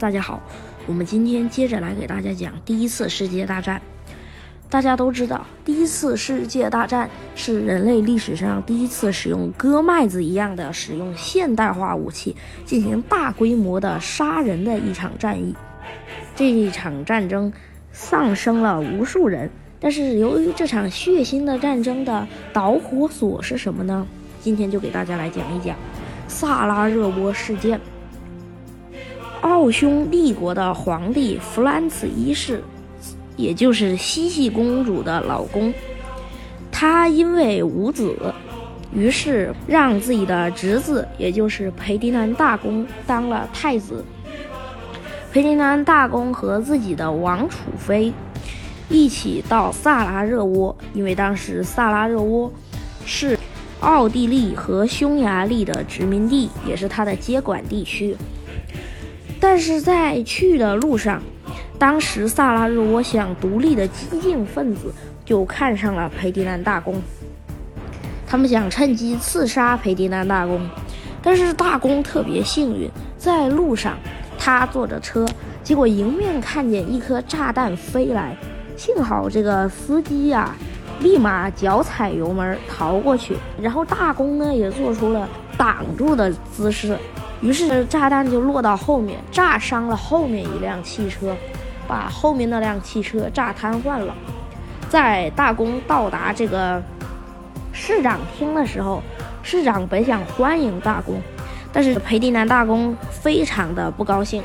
大家好，我们今天接着来给大家讲第一次世界大战。大家都知道，第一次世界大战是人类历史上第一次使用割麦子一样的使用现代化武器进行大规模的杀人的一场战役。这一场战争丧生了无数人，但是由于这场血腥的战争的导火索是什么呢？今天就给大家来讲一讲萨拉热窝事件。奥匈帝国的皇帝弗兰茨一世，也就是茜茜公主的老公，他因为无子，于是让自己的侄子，也就是裴迪南大公当了太子。裴迪南大公和自己的王储妃一起到萨拉热窝，因为当时萨拉热窝是奥地利和匈牙利的殖民地，也是他的接管地区。但是在去的路上，当时萨拉热窝想独立的激进分子就看上了裴迪南大公，他们想趁机刺杀裴迪南大公。但是大公特别幸运，在路上他坐着车，结果迎面看见一颗炸弹飞来，幸好这个司机呀，立马脚踩油门逃过去，然后大公呢也做出了挡住的姿势。于是炸弹就落到后面，炸伤了后面一辆汽车，把后面那辆汽车炸瘫痪了。在大公到达这个市长厅的时候，市长本想欢迎大公，但是裴迪南大公非常的不高兴，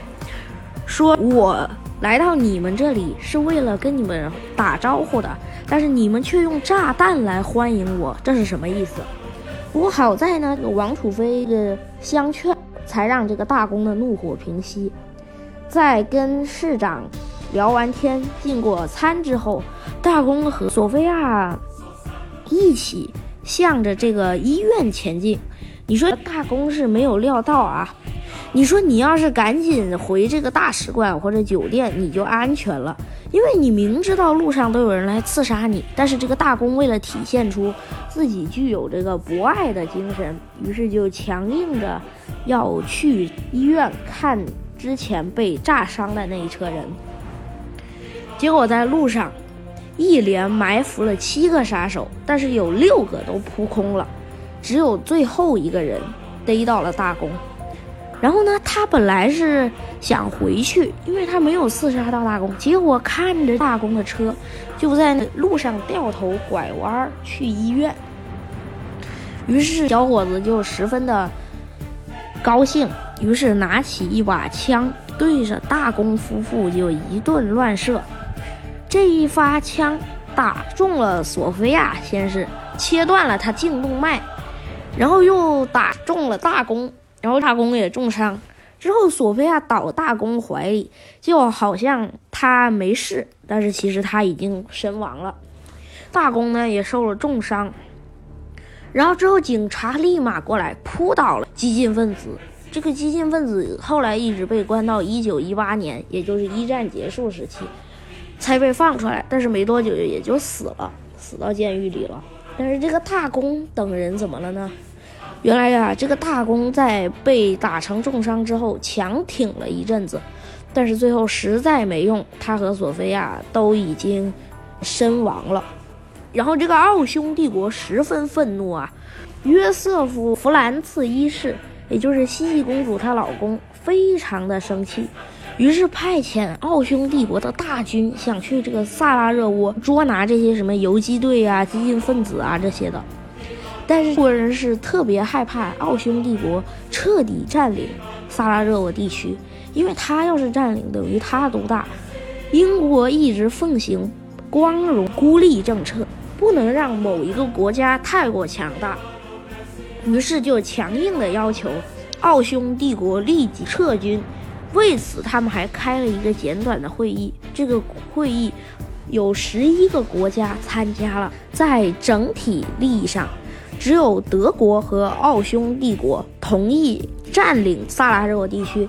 说：“我来到你们这里是为了跟你们打招呼的，但是你们却用炸弹来欢迎我，这是什么意思？”不过好在呢，王楚飞的相劝。才让这个大公的怒火平息。在跟市长聊完天、进过餐之后，大公和索菲亚一起向着这个医院前进。你说大公是没有料到啊？你说你要是赶紧回这个大使馆或者酒店，你就安全了，因为你明知道路上都有人来刺杀你。但是这个大公为了体现出自己具有这个博爱的精神，于是就强硬着。要去医院看之前被炸伤的那一车人，结果在路上一连埋伏了七个杀手，但是有六个都扑空了，只有最后一个人逮到了大公。然后呢，他本来是想回去，因为他没有刺杀到大公，结果看着大公的车就在路上掉头拐弯去医院，于是小伙子就十分的。高兴，于是拿起一把枪，对着大公夫妇就一顿乱射。这一发枪打中了索菲亚，先是切断了他颈动脉，然后又打中了大公，然后大公也重伤。之后索菲亚倒大公怀里，就好像他没事，但是其实他已经身亡了。大公呢也受了重伤。然后之后，警察立马过来扑倒了激进分子。这个激进分子后来一直被关到一九一八年，也就是一战结束时期，才被放出来。但是没多久也就死了，死到监狱里了。但是这个大公等人怎么了呢？原来呀，这个大公在被打成重伤之后，强挺了一阵子，但是最后实在没用，他和索菲亚都已经身亡了。然后这个奥匈帝国十分愤怒啊，约瑟夫·弗兰茨一世，也就是茜茜公主她老公，非常的生气，于是派遣奥匈帝国的大军想去这个萨拉热窝捉拿这些什么游击队啊、激进分子啊这些的。但是国人是特别害怕奥匈帝国彻底占领萨拉热窝地区，因为他要是占领，等于他独大。英国一直奉行光荣孤立政策。不能让某一个国家太过强大，于是就强硬的要求奥匈帝国立即撤军。为此，他们还开了一个简短的会议。这个会议有十一个国家参加了，在整体利益上，只有德国和奥匈帝国同意占领萨拉热窝地区，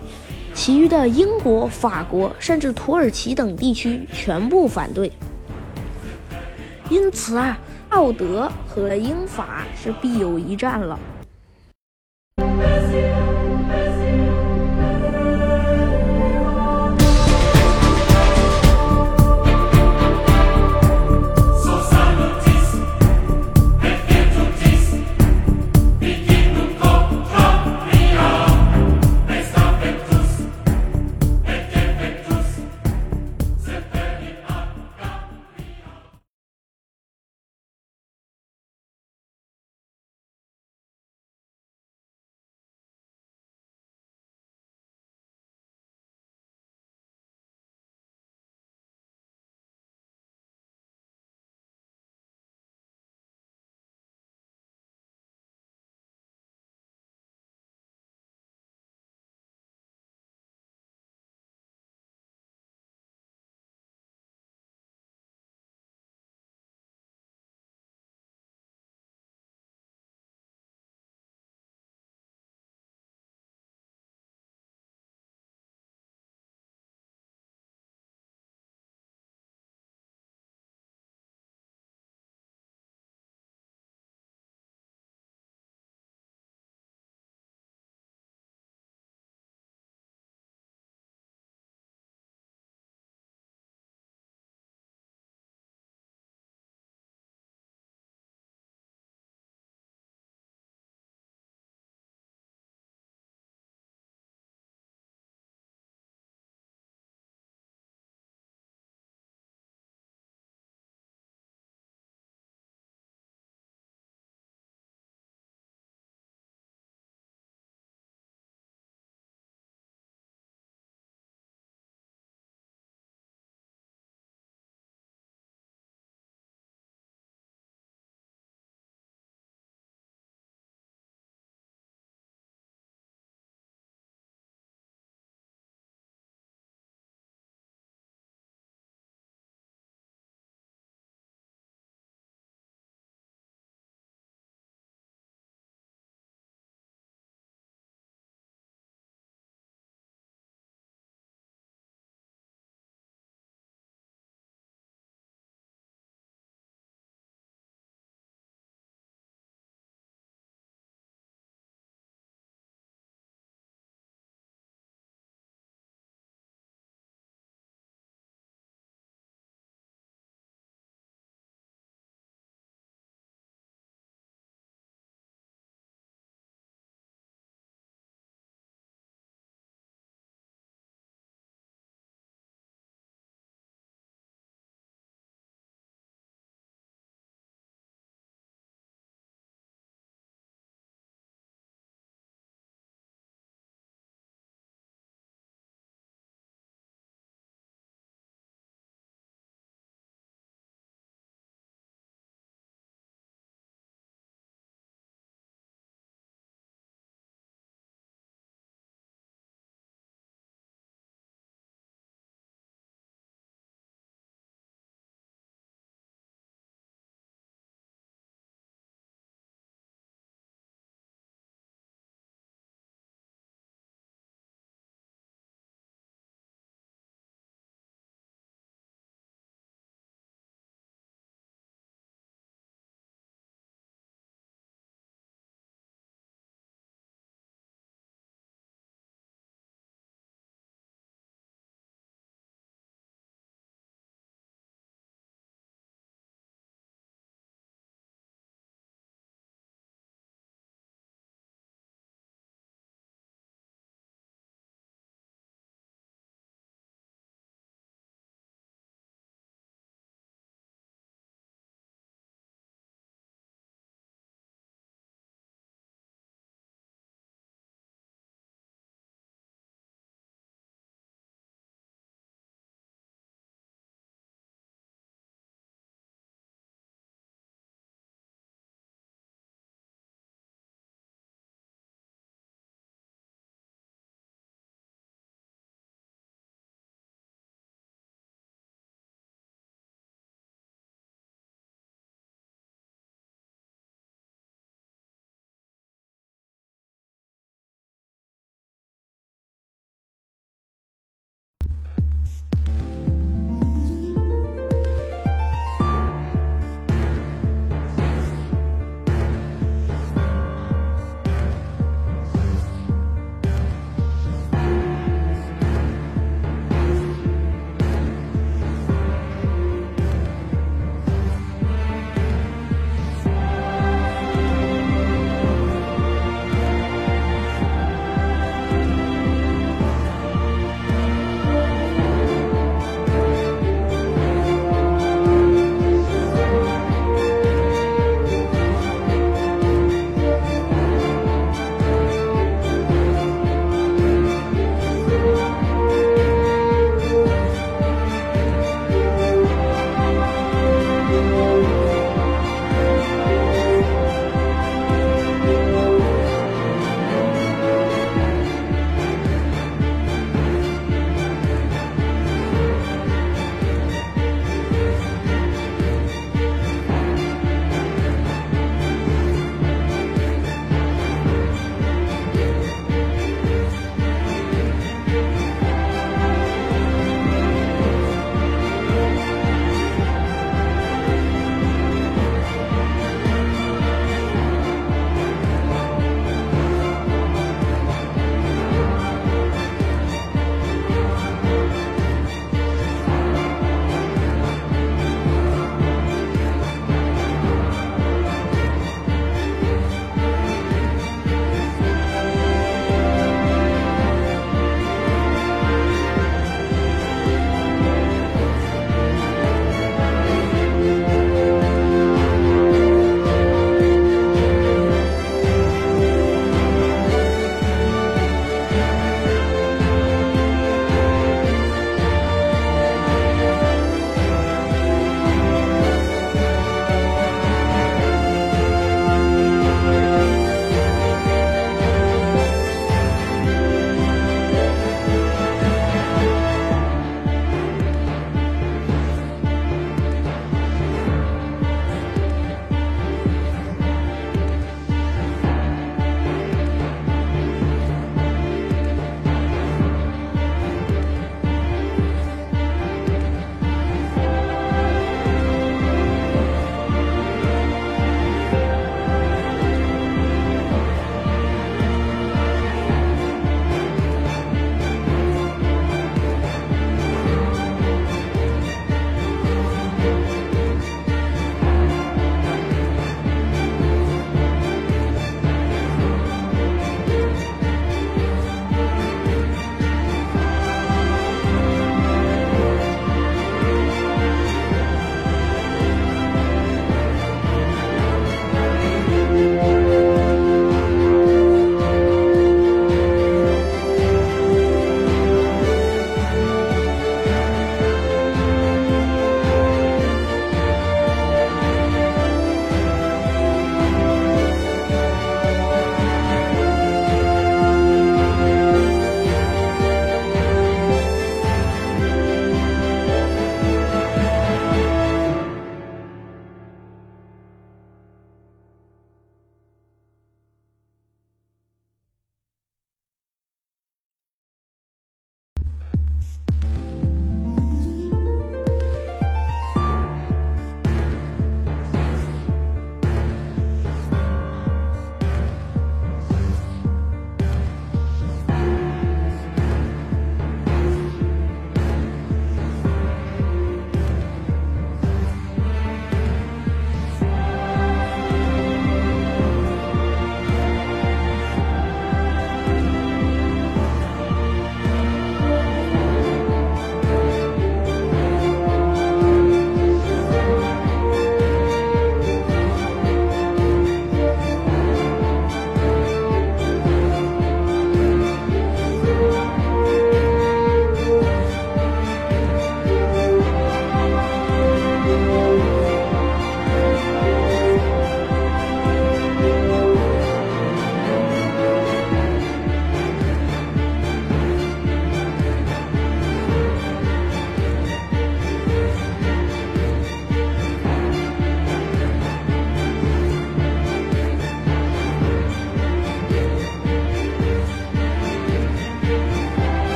其余的英国、法国甚至土耳其等地区全部反对。因此啊，奥德和英法是必有一战了。